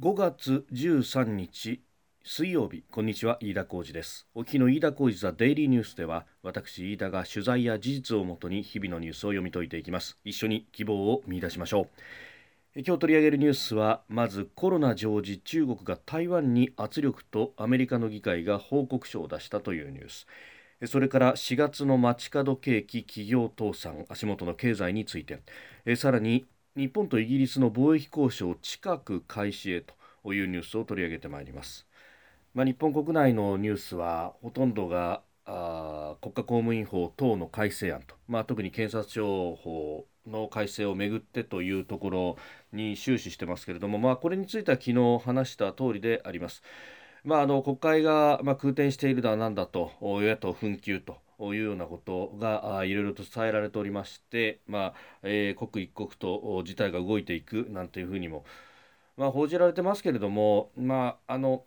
5月13日水曜日。こんにちは飯田浩二です。お日の飯田浩二ザデイリーニュースでは私飯田が取材や事実をもとに日々のニュースを読み解いていきます。一緒に希望を見出しましょう。今日取り上げるニュースはまずコロナ常時中国が台湾に圧力とアメリカの議会が報告書を出したというニュース。それから4月の街角景気企業倒産足元の経済について。さらに日本とイギリスの貿易交渉近く開始へというニュースを取り上げてまいります。まあ、日本国内のニュースはほとんどがあ国家公務員法等の改正案と、まあ、特に検察庁法の改正をめぐってというところに終始してますけれども、まあ、これについては昨日話した通りであります。まあ、あの国会が、まあ、空転しているだなんだと与野党紛糾というようなことがいろいろと伝えられておりまして、まあえー、刻一刻と事態が動いていくなんていうふうにも、まあ、報じられてますけれども、まああの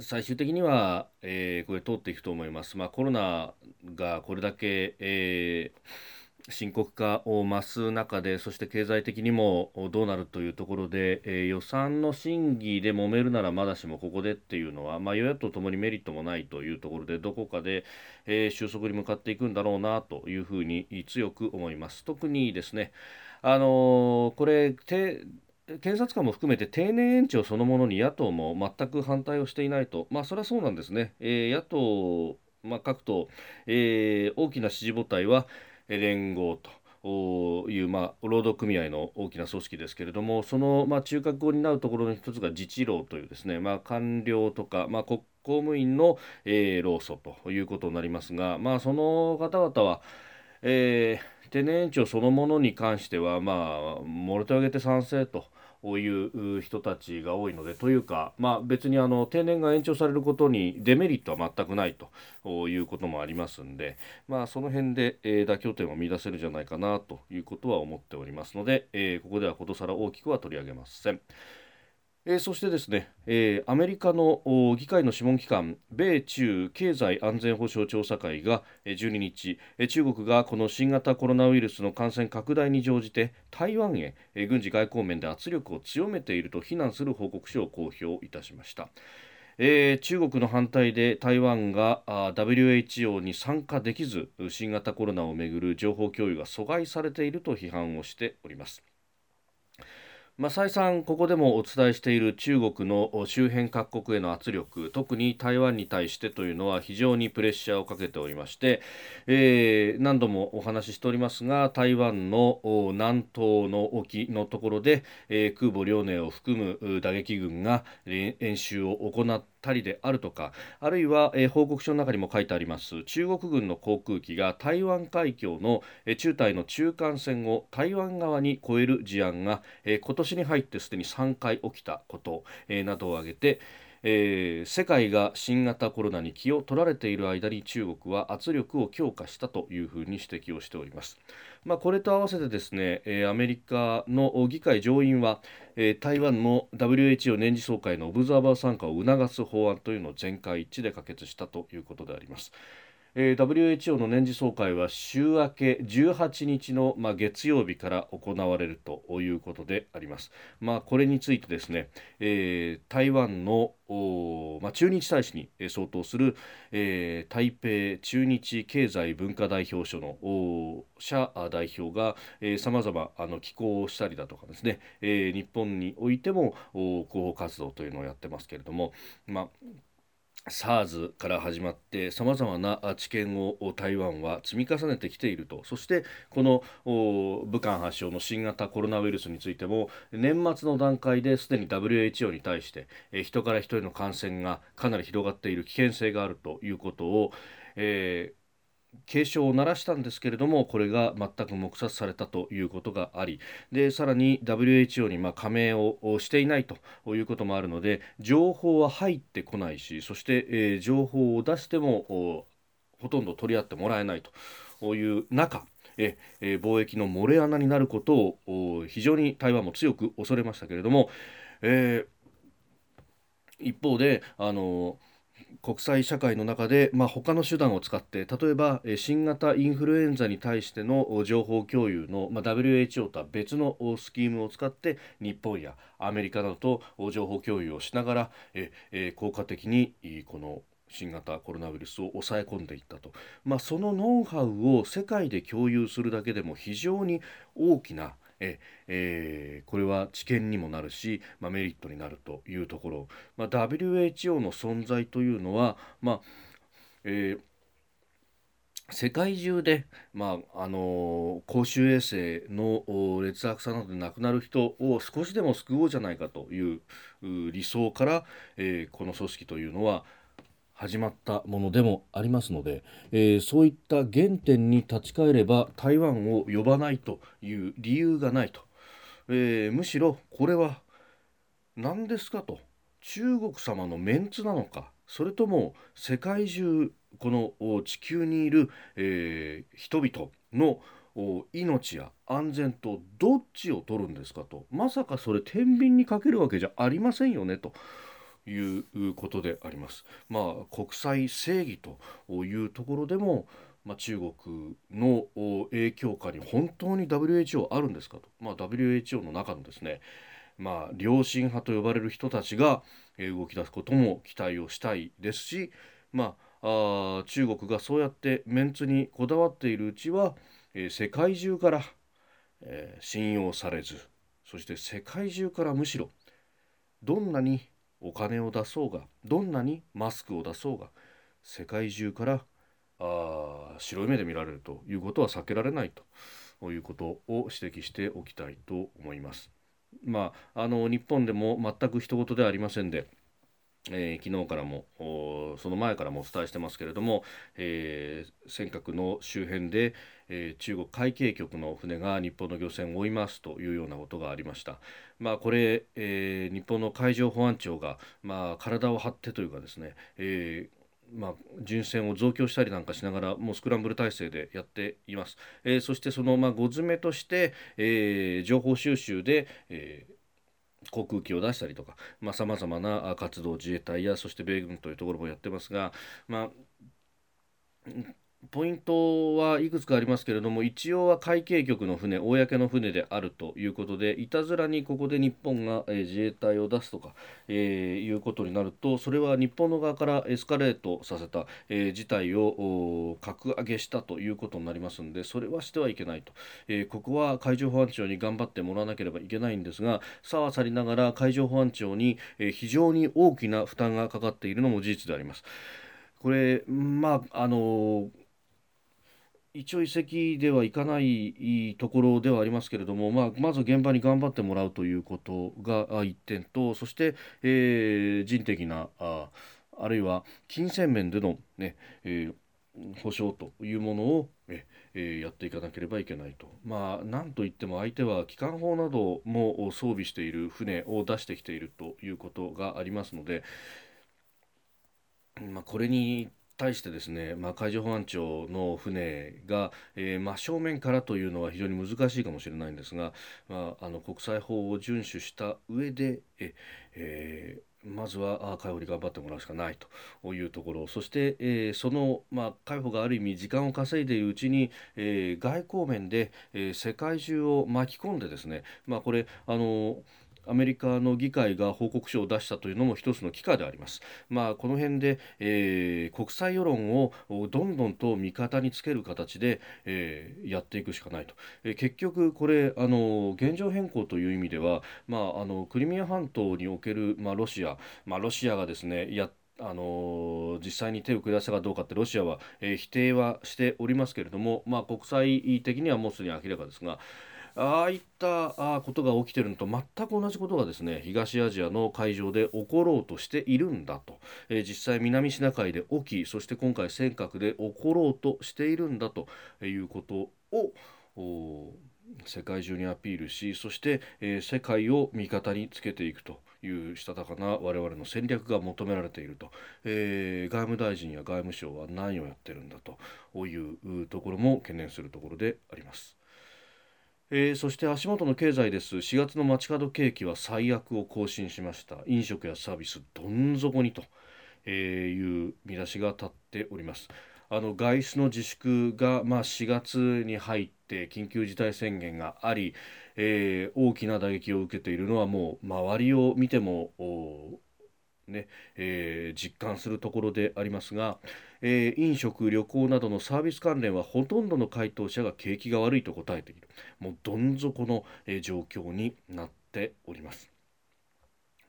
最終的には、えー、これ通っていくと思います。まあ、コロナがこれだけ、えー深刻化を増す中でそして経済的にもどうなるというところで、えー、予算の審議で揉めるならまだしもここでっていうのは、まあ、与野党ともにメリットもないというところでどこかで、えー、収束に向かっていくんだろうなというふうに強く思います。特にですねあのー、これ検察官も含めて定年延長そのものに野党も全く反対をしていないと、まあ、それはそうなんですね、えー、野党、まあ、各党、えー、大きな支持母体は、連合という、まあ、労働組合の大きな組織ですけれどもその、まあ、中核を担うところの一つが自治労というですね、まあ、官僚とか、まあ、国公務員の、えー、労組ということになりますが、まあ、その方々は、えー、定年延長そのものに関しては、まあ、もろ手を挙げて賛成と。いう人たちが多いのでというか、まあ、別にあの定年が延長されることにデメリットは全くないということもありますんで、まあ、その辺で、えー、妥協点を見出せるんじゃないかなということは思っておりますので、えー、ここではことさら大きくは取り上げません。え、そしてですね、え、アメリカの議会の諮問機関米中経済安全保障調査会が12日え中国がこの新型コロナウイルスの感染拡大に乗じて台湾へえ軍事外交面で圧力を強めていると非難する報告書を公表いたしました。えー、中国の反対で台湾が WHO に参加できず新型コロナをめぐる情報共有が阻害されていると批判をしております。まあ、再三ここでもお伝えしている中国の周辺各国への圧力特に台湾に対してというのは非常にプレッシャーをかけておりまして、えー、何度もお話ししておりますが台湾の南東の沖のところで、えー、空母遼寧を含む打撃軍が演習を行ってたりであるとかあるいは、えー、報告書の中にも書いてあります中国軍の航空機が台湾海峡の、えー、中台の中間線を台湾側に越える事案が、えー、今年に入ってすでに3回起きたこと、えー、などを挙げてえー、世界が新型コロナに気を取られている間に中国は圧力を強化したというふうに指摘をしております。まあ、これと合わせてですね、えー、アメリカの議会上院は、えー、台湾の WHO 年次総会のオブザーバー参加を促す法案というのを全会一致で可決したということであります。えー、WHO の年次総会は週明け18日の、まあ、月曜日から行われるということであります。まあ、これについてですね、えー、台湾のまあ、駐日大使に相当する、えー、台北駐日経済文化代表所の社代表がさまざま寄稿をしたりだとかですね、えー、日本においても広報活動というのをやってますけれども、まあ SARS から始まってさまざまな知見を台湾は積み重ねてきていると。そしてこの武漢発症の新型コロナウイルスについても年末の段階ですでに WHO に対して人から人への感染がかなり広がっている危険性があるということを、えー警鐘を鳴らしたんですけれどもこれが全く黙殺されたということがありでさらに WHO にま加盟をしていないということもあるので情報は入ってこないしそして、え、情報を出してもほとんど取り合ってもらえないという中ええ貿易の漏れ穴になることを非常に台湾も強く恐れましたけれども、えー、一方であの国際社会の中で、まあ、他の手段を使って例えば新型インフルエンザに対しての情報共有の、まあ、WHO とは別のスキームを使って日本やアメリカなどと情報共有をしながらええ効果的にこの新型コロナウイルスを抑え込んでいったと、まあ、そのノウハウを世界で共有するだけでも非常に大きなええー、これは知見にもなるし、まあ、メリットになるというところ、まあ、WHO の存在というのは、まあえー世界中で、まああの公衆衛生の劣悪さなどで亡くなる人を少しでも救おうじゃないかという理想から、えー、この組織というのは始まったものでもありますので、えー、そういった原点に立ち返れば台湾を呼ばないという理由がないと、えー、むしろこれは何ですかと。中国様のメンツなのか。それとも世界中この地球にいる、えー、人々の命や安全とどっちを取るんですかと。まさかそれ天秤にかけるわけじゃありませんよねと。いうことであります。まあ、国際正義というところでも、まあ、中国の影響下に本当に WHO あるんですかと、まあ、WHO の中のですね、まあ、良心派と呼ばれる人たちが動き出すことも期待をしたいですし、まあ、あ中国がそうやってメンツにこだわっているうちは、えー、世界中から、えー、信用されずそして世界中からむしろどんなにお金を出そうがどんなにマスクを出そうが世界中からあ白い目で見られるということは避けられないということを指摘しておきたいと思います。まあ、あの日本でも全く一言ではありませんでえー、昨日からもその前からもお伝えしてますけれども、えー、尖閣の周辺で、えー、中国海警局の船が日本の漁船を追いますというようなことがありました。まあ、これ、え、日本の海上保安庁が、まあ、体を張ってというかですね、えまあ、巡視船を増強したりなんかしながらもうスクランブル体制でやっています、え、そしてその、まあ、ご詰めとして、え、情報収集で、えー航空機を出したりとかさまざ、まな活動自衛隊やそして米軍というところもやってますが、まあ、ポイントはいくつかありますけれども一応は海警局の船公の船であるということでいたずらにここで日本が、え、自衛隊を出すとか、えー、いうことになるとそれは日本の側からエスカレートさせた、えー、事態を格上げしたということになりますのでそれはしてはいけないと、えー、ここは海上保安庁に頑張ってもらわなければいけないんですがさはさりながら海上保安庁に、え、非常に大きな負担がかかっているのも事実であります。これまああのー一応遺跡ではいかないところではありますけれども、まあ、まず現場に頑張ってもらうということが一点とそして、えー、人的なああるいは金銭面でのね、えー、保証というものをえー、やっていかなければいけないと。まあ、なんといっても相手は機関砲なども装備している船を出してきているということがありますので、まあ、これに対してですね、まあ、海上保安庁の船が、えー、真正面からというのは非常に難しいかもしれないんですが、まあ、あの国際法を遵守した上でえ、えー、まずは海保に頑張ってもらうしかないというところ。そして、えー、その、まあ、海保がある意味時間を稼いでいるうちに、え、外交面で、え、世界中を巻き込んでですね、まあ、これあのアメリカの議会が報告書を出したというのも一つの機会であります。まあ、この辺で、えー、国際世論をどんどんと味方につける形で、えー、やっていくしかないと。えー、結局これあの現状変更という意味では、まあ、あのクリミア半島における、まあ、ロシア、まあ、ロシアがですねやあの実際に手を下したかどうかってロシアは、え、否定はしておりますけれども、まあ、国際的にはもうすでに明らかですが、ああいったことが起きてるのと全く同じことがですね東アジアの海上で起ころうとしているんだと、えー、実際南シナ海で起きそして今回尖閣で起ころうとしているんだということを世界中にアピールしそして、えー、世界を味方につけていくというしたたかな我々の戦略が求められていると、えー、外務大臣や外務省は何をやってるんだというところも懸念するところであります。えー、そして足元の経済です4月の街角景気は最悪を更新しました飲食やサービスどん底にという見出しが立っております。あの外出の自粛が、まあ、4月に入って緊急事態宣言があり、えー、大きな打撃を受けているのはもう周りを見てもねえー、実感するところでありますが、えー、飲食、旅行などのサービス関連はほとんどの回答者が景気が悪いと答えているもうどん底の、えー、状況になっております。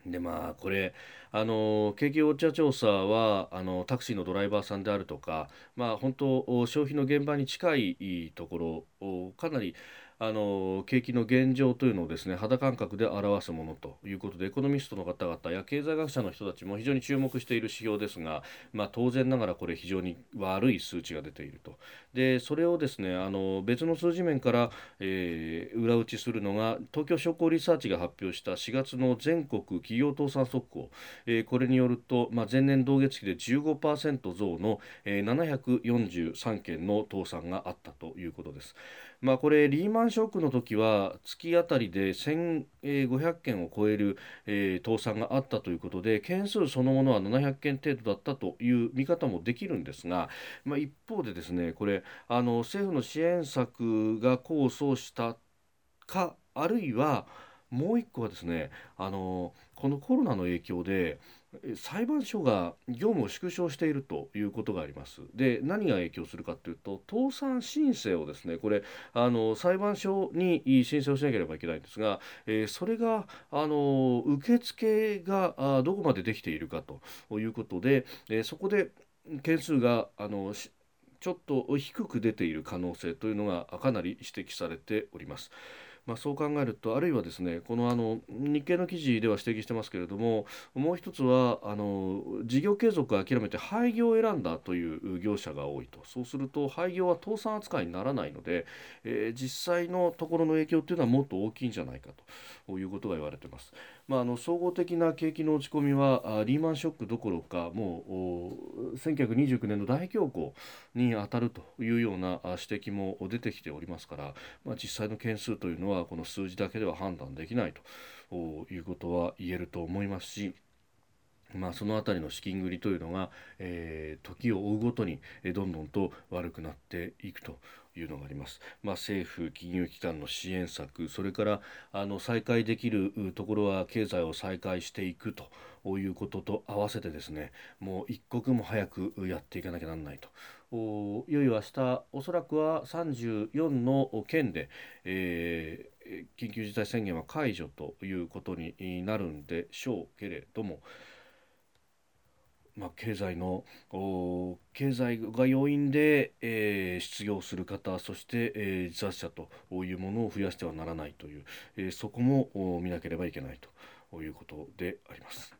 でまあこれあの景気ウォッチャー調査はあのタクシーのドライバーさんであるとかまあ本当消費の現場に近いところかなりあの景気の現状というのをですね肌感覚で表すものということでエコノミストの方々や経済学者の人たちも非常に注目している指標ですが、まあ、当然ながらこれ非常に悪い数値が出ているとでそれをですねあの別の数字面から、えー、裏打ちするのが東京商工リサーチが発表した4月の全国企業倒産速報、えー、これによると、まあ、前年同月比で15%増の、えー、743件の倒産があったということです。まあ、これリーマンショックの時は月あたりで1500件を超える、えー、倒産があったということで件数そのものは700件程度だったという見方もできるんですが、まあ、一方でですねこれあの政府の支援策が功を奏したかあるいはもう一個はですねあのこのコロナの影響で裁判所が業務を縮小しているということがあります。で何が影響するかというと倒産申請をですねこれあの裁判所に申請をしなければいけないんですが、えー、それがあの受付があどこまでできているかということで、えー、そこで件数があのちょっと低く出ている可能性というのがかなり指摘されております。まあ、そう考えるとあるいはですねこのあの日経の記事では指摘してますけれどももう一つはあの事業継続を諦めて廃業を選んだという業者が多いとそうすると廃業は倒産扱いにならないので、えー、実際のところの影響というのはもっと大きいんじゃないかということが言われています。まあ、あの総合的な景気の落ち込みはリーマンショックどころかもう1929年の大恐慌に当たるというような指摘も出てきておりますから、まあ、実際の件数というのはこの数字だけでは判断できないということは言えると思いますし。まあ、その辺りの資金繰りというのが、えー、時を追うごとに、えどんどんと悪くなっていくというのがあります。まあ、政府金融機関の支援策それからあの再開できるところは経済を再開していくということと合わせてですねもう一刻も早くやっていかなきゃなんないと。いよいよ明日おそらくは34の県で、えー、緊急事態宣言は解除ということになるんでしょうけれども。まあ、経済の経済が要因で、えー、失業する方そして、えー、自殺者というものを増やしてはならないという、えー、そこも見なければいけないということであります。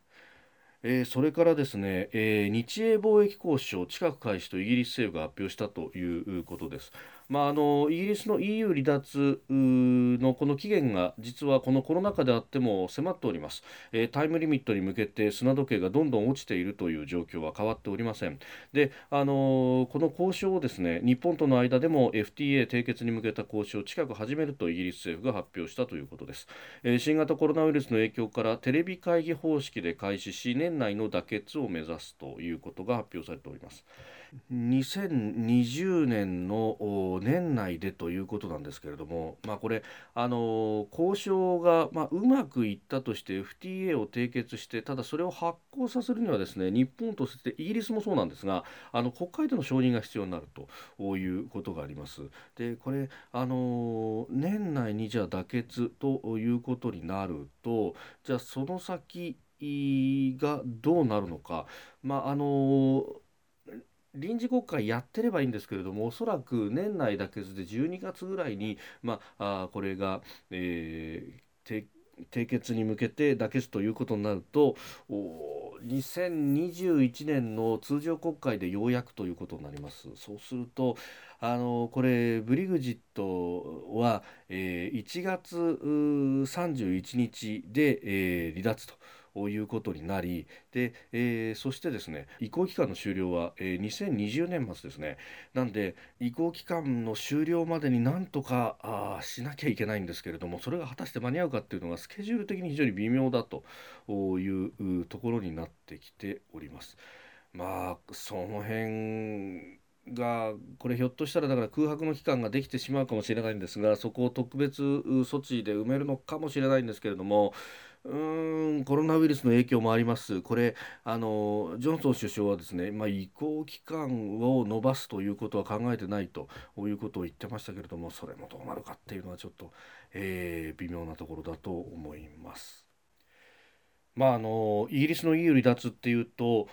えー、それからですね、えー、日英貿易交渉近く開始とイギリス政府が発表したということです。まあ、あのイギリスの EU 離脱のこの期限が実はこのコロナ禍であっても迫っております、えー、タイムリミットに向けて砂時計がどんどん落ちているという状況は変わっておりません。で、あのこの交渉をですね日本との間でも FTA 締結に向けた交渉を近く始めるとイギリス政府が発表したということです、えー、新型コロナウイルスの影響からテレビ会議方式で開始し年内の妥結を目指すということが発表されております。2020年の年内でということなんですけれども、まあ、これあの交渉が、まあ、うまくいったとして FTA を締結してただそれを発行させるにはですね日本としてイギリスもそうなんですがあの国会での承認が必要になるということがあります。でこれあの年内にじゃあ妥結ということになるとじゃあその先がどうなるのか、まああの臨時国会やってればいいんですけれどもおそらく年内だけで12月ぐらいに、まあ、あこれが、えー、締結に向けて妥結ということになると2021年の通常国会でようやくということになります。そうするとあのこれブリグジットは、えー、1月31日で、えー、離脱と。いうことになりで、えー、そしてですね移行期間の終了は、えー、2020年末ですねなんで移行期間の終了までになんとかあしなきゃいけないんですけれどもそれが果たして間に合うかっていうのがスケジュール的に非常に微妙だというところになってきております。まあその辺がこれひょっとしたらだから空白の期間ができてしまうかもしれないんですがそこを特別措置で埋めるのかもしれないんですけれどもうんコロナウイルスの影響もあります。これあのジョンソン首相はですね、まあ、移行期間を延ばすということは考えてないということを言ってましたけれどもそれもどうなるかっていうのはちょっと、えー、微妙なところだと思います。まあ、あのイギリスの EU 離脱っていうと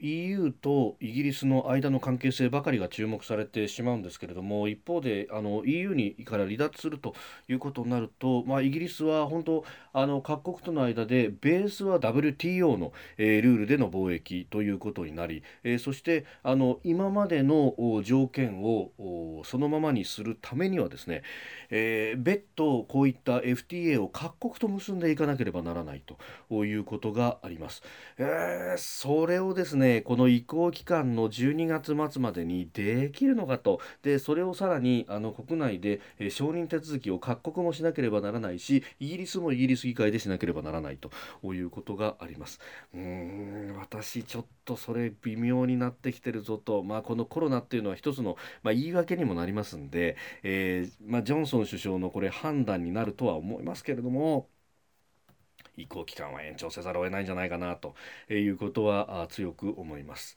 EU とイギリスの間の関係性ばかりが注目されてしまうんですけれども一方であの EU にから離脱するということになると、まあ、イギリスは本当あの各国との間でベースは WTO の、えー、ルールでの貿易ということになり、えー、そしてあの今までの条件をそのままにするためにはですね、えー、別途こういった FTA を各国と結んでいかなければならないといういうことがあります。えー、それをですねこの移行期間の12月末までにできるのかとでそれをさらにあの国内で、えー、承認手続きを各国もしなければならないしイギリスもイギリス議会でしなければならないということがあります。うーん私ちょっとそれ微妙になってきてるぞと、まあ、このコロナっていうのは一つの、まあ、言い訳にもなりますんで、えー、まあ、ジョンソン首相のこれ判断になるとは思いますけれども移行期間は延長せざるを得ないんじゃないかなということは強く思います。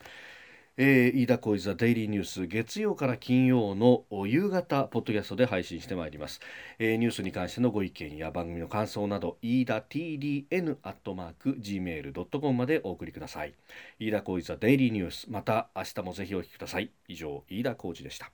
えー、飯田浩司ザデイリーニュース月曜から金曜の夕方ポッドキャストで配信してまいります、えー、ニュースに関してのご意見や番組の感想など飯田 TDN アットマーク Gmail.com までお送りください。飯田浩司ザデイリーニュースまた明日もぜひお聞きください。以上飯田浩司でした。